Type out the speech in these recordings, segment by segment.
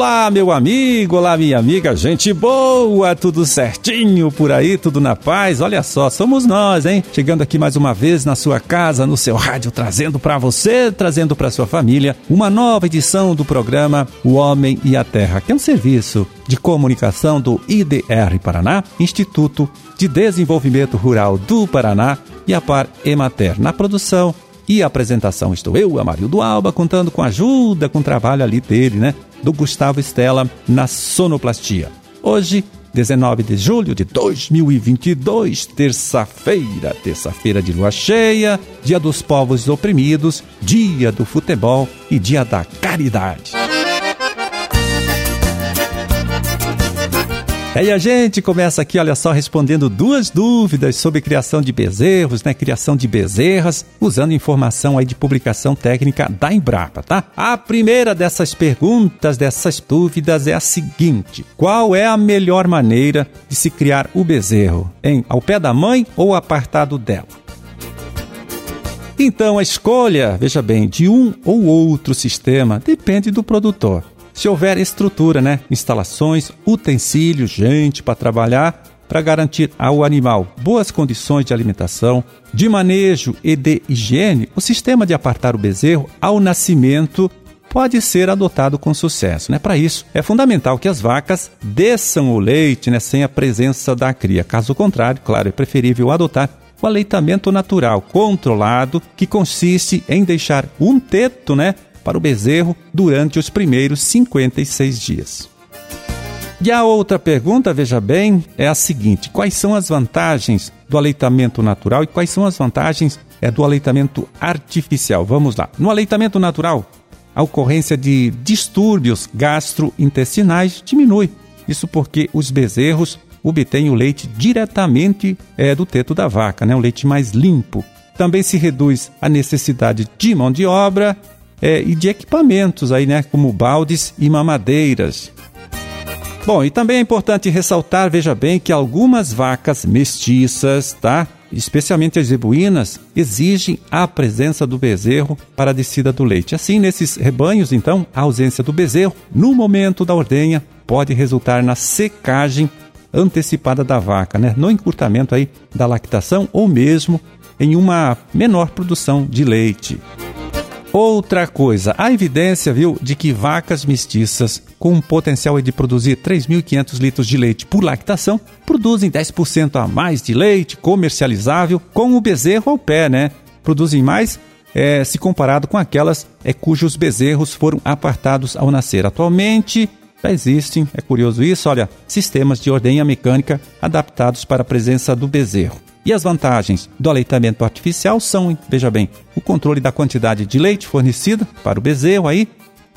Olá, meu amigo, olá, minha amiga, gente boa, tudo certinho por aí, tudo na paz. Olha só, somos nós, hein? Chegando aqui mais uma vez na sua casa, no seu rádio, trazendo para você, trazendo para sua família, uma nova edição do programa O Homem e a Terra, que é um serviço de comunicação do IDR Paraná, Instituto de Desenvolvimento Rural do Paraná e a Par Emater. Na produção e apresentação estou eu, Amarildo Alba, contando com a ajuda, com o trabalho ali dele, né? Do Gustavo Estela na sonoplastia. Hoje, 19 de julho de 2022, terça-feira, terça-feira de lua cheia, dia dos povos oprimidos, dia do futebol e dia da caridade. E a gente começa aqui, olha só, respondendo duas dúvidas sobre criação de bezerros, né? Criação de bezerras, usando informação aí de publicação técnica da Embrapa, tá? A primeira dessas perguntas, dessas dúvidas é a seguinte: qual é a melhor maneira de se criar o bezerro? Em ao pé da mãe ou apartado dela? Então, a escolha, veja bem, de um ou outro sistema depende do produtor se houver estrutura, né? Instalações, utensílios, gente para trabalhar, para garantir ao animal boas condições de alimentação, de manejo e de higiene, o sistema de apartar o bezerro ao nascimento pode ser adotado com sucesso. Né? Para isso, é fundamental que as vacas desçam o leite né, sem a presença da cria. Caso contrário, claro, é preferível adotar o aleitamento natural controlado, que consiste em deixar um teto né, para o bezerro durante os primeiros 56 dias. E a outra pergunta, veja bem, é a seguinte: quais são as vantagens do aleitamento natural e quais são as vantagens é, do aleitamento artificial? Vamos lá. No aleitamento natural, a ocorrência de distúrbios gastrointestinais diminui. Isso porque os bezerros obtêm o leite diretamente é, do teto da vaca, né? um leite mais limpo. Também se reduz a necessidade de mão de obra é, e de equipamentos aí, né, como baldes e mamadeiras. Bom, e também é importante ressaltar, veja bem, que algumas vacas mestiças, tá? Especialmente as zebuínas, exigem a presença do bezerro para a descida do leite. Assim, nesses rebanhos, então, a ausência do bezerro no momento da ordenha pode resultar na secagem antecipada da vaca, né? No encurtamento aí da lactação ou mesmo em uma menor produção de leite. Outra coisa, a evidência, viu, de que vacas mestiças com um potencial de produzir 3.500 litros de leite por lactação produzem 10% a mais de leite comercializável com o bezerro ao pé, né? Produzem mais é, se comparado com aquelas é, cujos bezerros foram apartados ao nascer. Atualmente já existem, é curioso isso, olha, sistemas de ordenha mecânica adaptados para a presença do bezerro. E as vantagens do aleitamento artificial são, veja bem, o controle da quantidade de leite fornecida para o bezerro aí,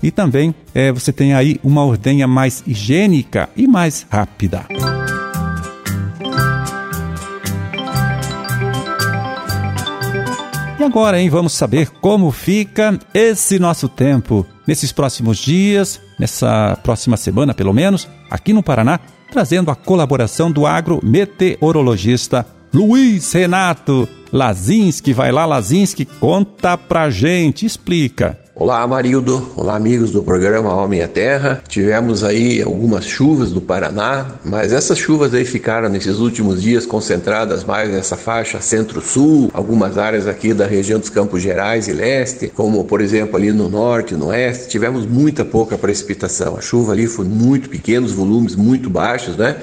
e também é, você tem aí uma ordenha mais higiênica e mais rápida. E agora, hein, vamos saber como fica esse nosso tempo nesses próximos dias, nessa próxima semana pelo menos, aqui no Paraná, trazendo a colaboração do agrometeorologista Luiz Renato Lazinski. Vai lá, Lazinski, conta pra gente, explica. Olá, Marildo. Olá, amigos do programa Homem e Terra. Tivemos aí algumas chuvas do Paraná, mas essas chuvas aí ficaram nesses últimos dias concentradas mais nessa faixa centro-sul, algumas áreas aqui da região dos Campos Gerais e leste, como por exemplo ali no norte, no oeste. Tivemos muita pouca precipitação. A chuva ali foi muito pequena, os volumes muito baixos, né?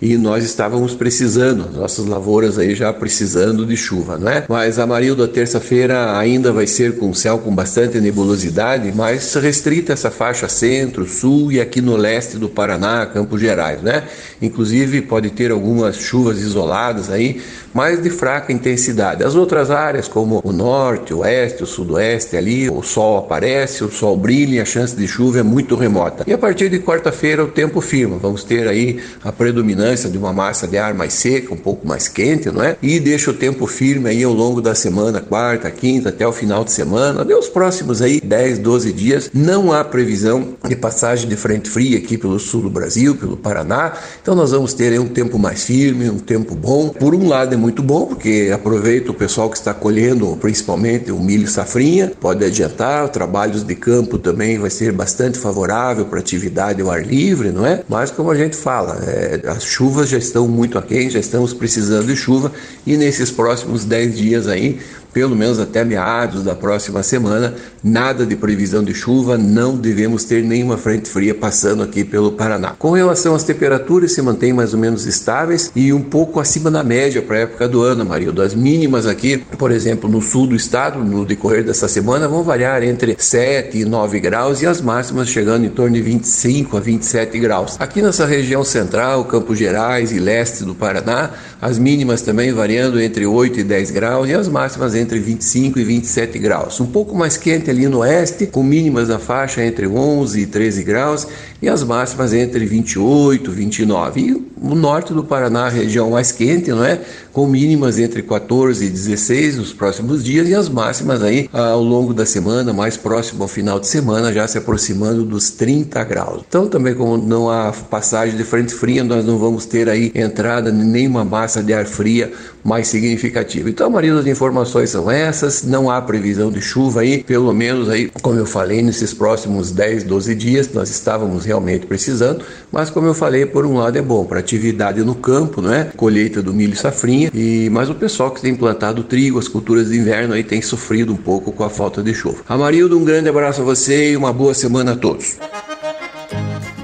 E nós estávamos precisando, nossas lavouras aí já precisando de chuva, não é? Mas a Marilda, terça-feira ainda vai ser com céu com bastante nebulosidade, mas restrita essa faixa centro, sul e aqui no leste do Paraná, Campos Gerais, né? Inclusive pode ter algumas chuvas isoladas aí, mas de fraca intensidade. As outras áreas, como o norte, o oeste, o sudoeste ali, o sol aparece, o sol brilha a chance de chuva é muito remota. E a partir de quarta-feira o tempo firma, vamos ter aí a predominância predominância de uma massa de ar mais seca, um pouco mais quente, não é? E deixa o tempo firme aí ao longo da semana, quarta, quinta, até o final de semana, até os próximos aí 10, 12 dias. Não há previsão de passagem de frente fria aqui pelo sul do Brasil, pelo Paraná. Então nós vamos ter aí um tempo mais firme, um tempo bom. Por um lado é muito bom, porque aproveita o pessoal que está colhendo, principalmente o milho safrinha, pode adiantar, trabalhos de campo também vai ser bastante favorável para atividade ao ar livre, não é? Mas como a gente fala, é, as chuvas já estão muito aquém, já estamos precisando de chuva e nesses próximos 10 dias aí pelo menos até meados da próxima semana, nada de previsão de chuva, não devemos ter nenhuma frente fria passando aqui pelo Paraná. Com relação às temperaturas, se mantém mais ou menos estáveis e um pouco acima da média para a época do ano, Marildo. As mínimas aqui, por exemplo, no sul do estado, no decorrer dessa semana, vão variar entre 7 e 9 graus e as máximas chegando em torno de 25 a 27 graus. Aqui nessa região central, Campos Gerais e leste do Paraná, as mínimas também variando entre 8 e 10 graus e as máximas entre entre 25 e 27 graus. Um pouco mais quente ali no oeste, com mínimas na faixa entre 11 e 13 graus e as máximas entre 28 e 29. E o norte do Paraná, a região mais quente, não é? Com mínimas entre 14 e 16 nos próximos dias e as máximas aí ao longo da semana, mais próximo ao final de semana, já se aproximando dos 30 graus. Então, também como não há passagem de frente fria, nós não vamos ter aí entrada nenhuma massa de ar fria mais significativa. Então, a maioria das informações são essas, não há previsão de chuva aí, pelo menos aí, como eu falei, nesses próximos 10, 12 dias, nós estávamos realmente precisando, mas como eu falei, por um lado é bom para atividade no campo, não é? Colheita do milho safrinha, e mas o pessoal que tem plantado trigo, as culturas de inverno aí tem sofrido um pouco com a falta de chuva. Amarildo, um grande abraço a você e uma boa semana a todos.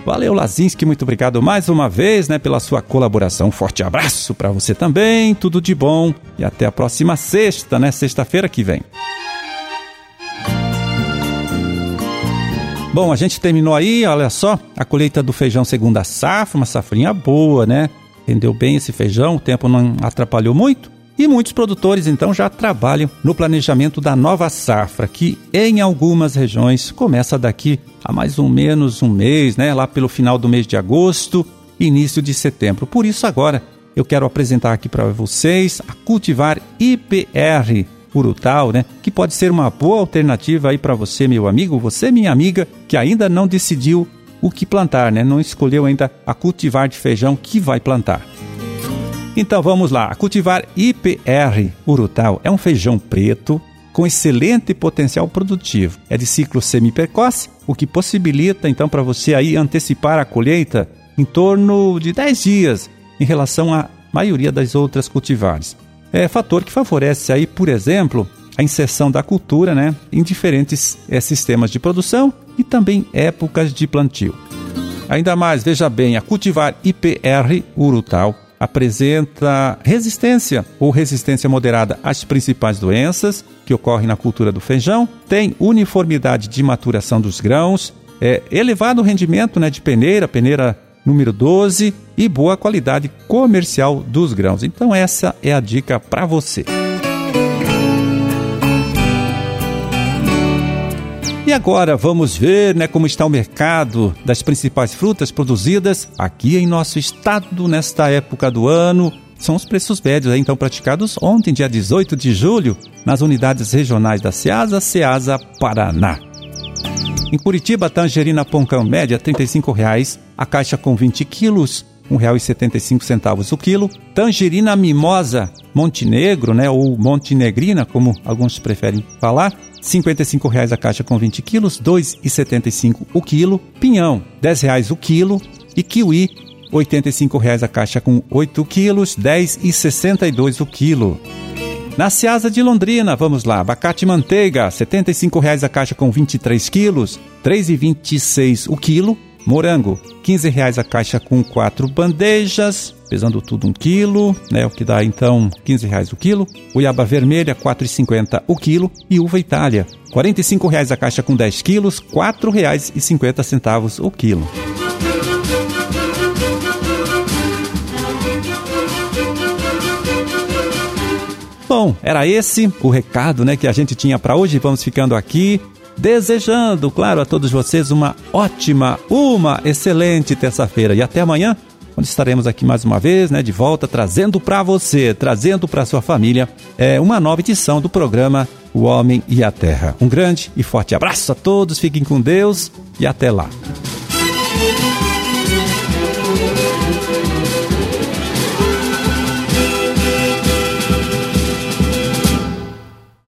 Valeu, Lazinski, muito obrigado mais uma vez, né, pela sua colaboração. Forte abraço para você também, tudo de bom e até a próxima sexta, né, sexta-feira que vem. Bom, a gente terminou aí, olha só, a colheita do feijão segunda safra, uma safrinha boa, né? Rendeu bem esse feijão, o tempo não atrapalhou muito. E muitos produtores então já trabalham no planejamento da nova safra, que em algumas regiões começa daqui a mais ou menos um mês, né? Lá pelo final do mês de agosto, início de setembro. Por isso agora eu quero apresentar aqui para vocês a cultivar IPR Urutau, né? Que pode ser uma boa alternativa aí para você, meu amigo, você, minha amiga, que ainda não decidiu o que plantar, né? Não escolheu ainda a cultivar de feijão que vai plantar. Então vamos lá. A cultivar IPR Urutau é um feijão preto com excelente potencial produtivo. É de ciclo semi-precoce, o que possibilita então para você aí antecipar a colheita em torno de 10 dias em relação à maioria das outras cultivares é fator que favorece aí, por exemplo, a inserção da cultura né, em diferentes é, sistemas de produção e também épocas de plantio. Ainda mais, veja bem, a cultivar IPR Urutau apresenta resistência ou resistência moderada às principais doenças que ocorrem na cultura do feijão, tem uniformidade de maturação dos grãos, é, elevado rendimento né, de peneira, peneira número 12 e boa qualidade comercial dos grãos. Então essa é a dica para você. E agora vamos ver né, como está o mercado das principais frutas produzidas aqui em nosso estado nesta época do ano. São os preços médios então praticados ontem, dia 18 de julho, nas unidades regionais da Ceasa, Ceasa Paraná. Em Curitiba, tangerina poncão média R$ 35,00, a caixa com 20 quilos, R$ 1,75 o quilo. Tangerina mimosa Montenegro, né, ou Montenegrina, como alguns preferem falar, R$ 55,00 a caixa com 20 quilos, R$ 2,75 o quilo. Pinhão, R$ 10,00 o quilo. E kiwi, R$ 85,00 a caixa com 8 quilos, R$ 10,62 o quilo. Na Ciasa de Londrina, vamos lá, abacate manteiga, R$ 75,00 a caixa com 23 quilos, R$ 3,26 o quilo. Morango, R$ 15,00 a caixa com 4 bandejas, pesando tudo 1 quilo, né, o que dá então R$ 15,00 o quilo. Goiaba vermelha, R$ 4,50 o quilo. E uva Itália, R$ 45,00 a caixa com 10 quilos, R$ 4,50 o quilo. Era esse o recado, né, que a gente tinha para hoje. Vamos ficando aqui desejando, claro, a todos vocês uma ótima, uma excelente terça-feira e até amanhã onde estaremos aqui mais uma vez, né, de volta, trazendo para você, trazendo para sua família, é, uma nova edição do programa O Homem e a Terra. Um grande e forte abraço a todos, fiquem com Deus e até lá.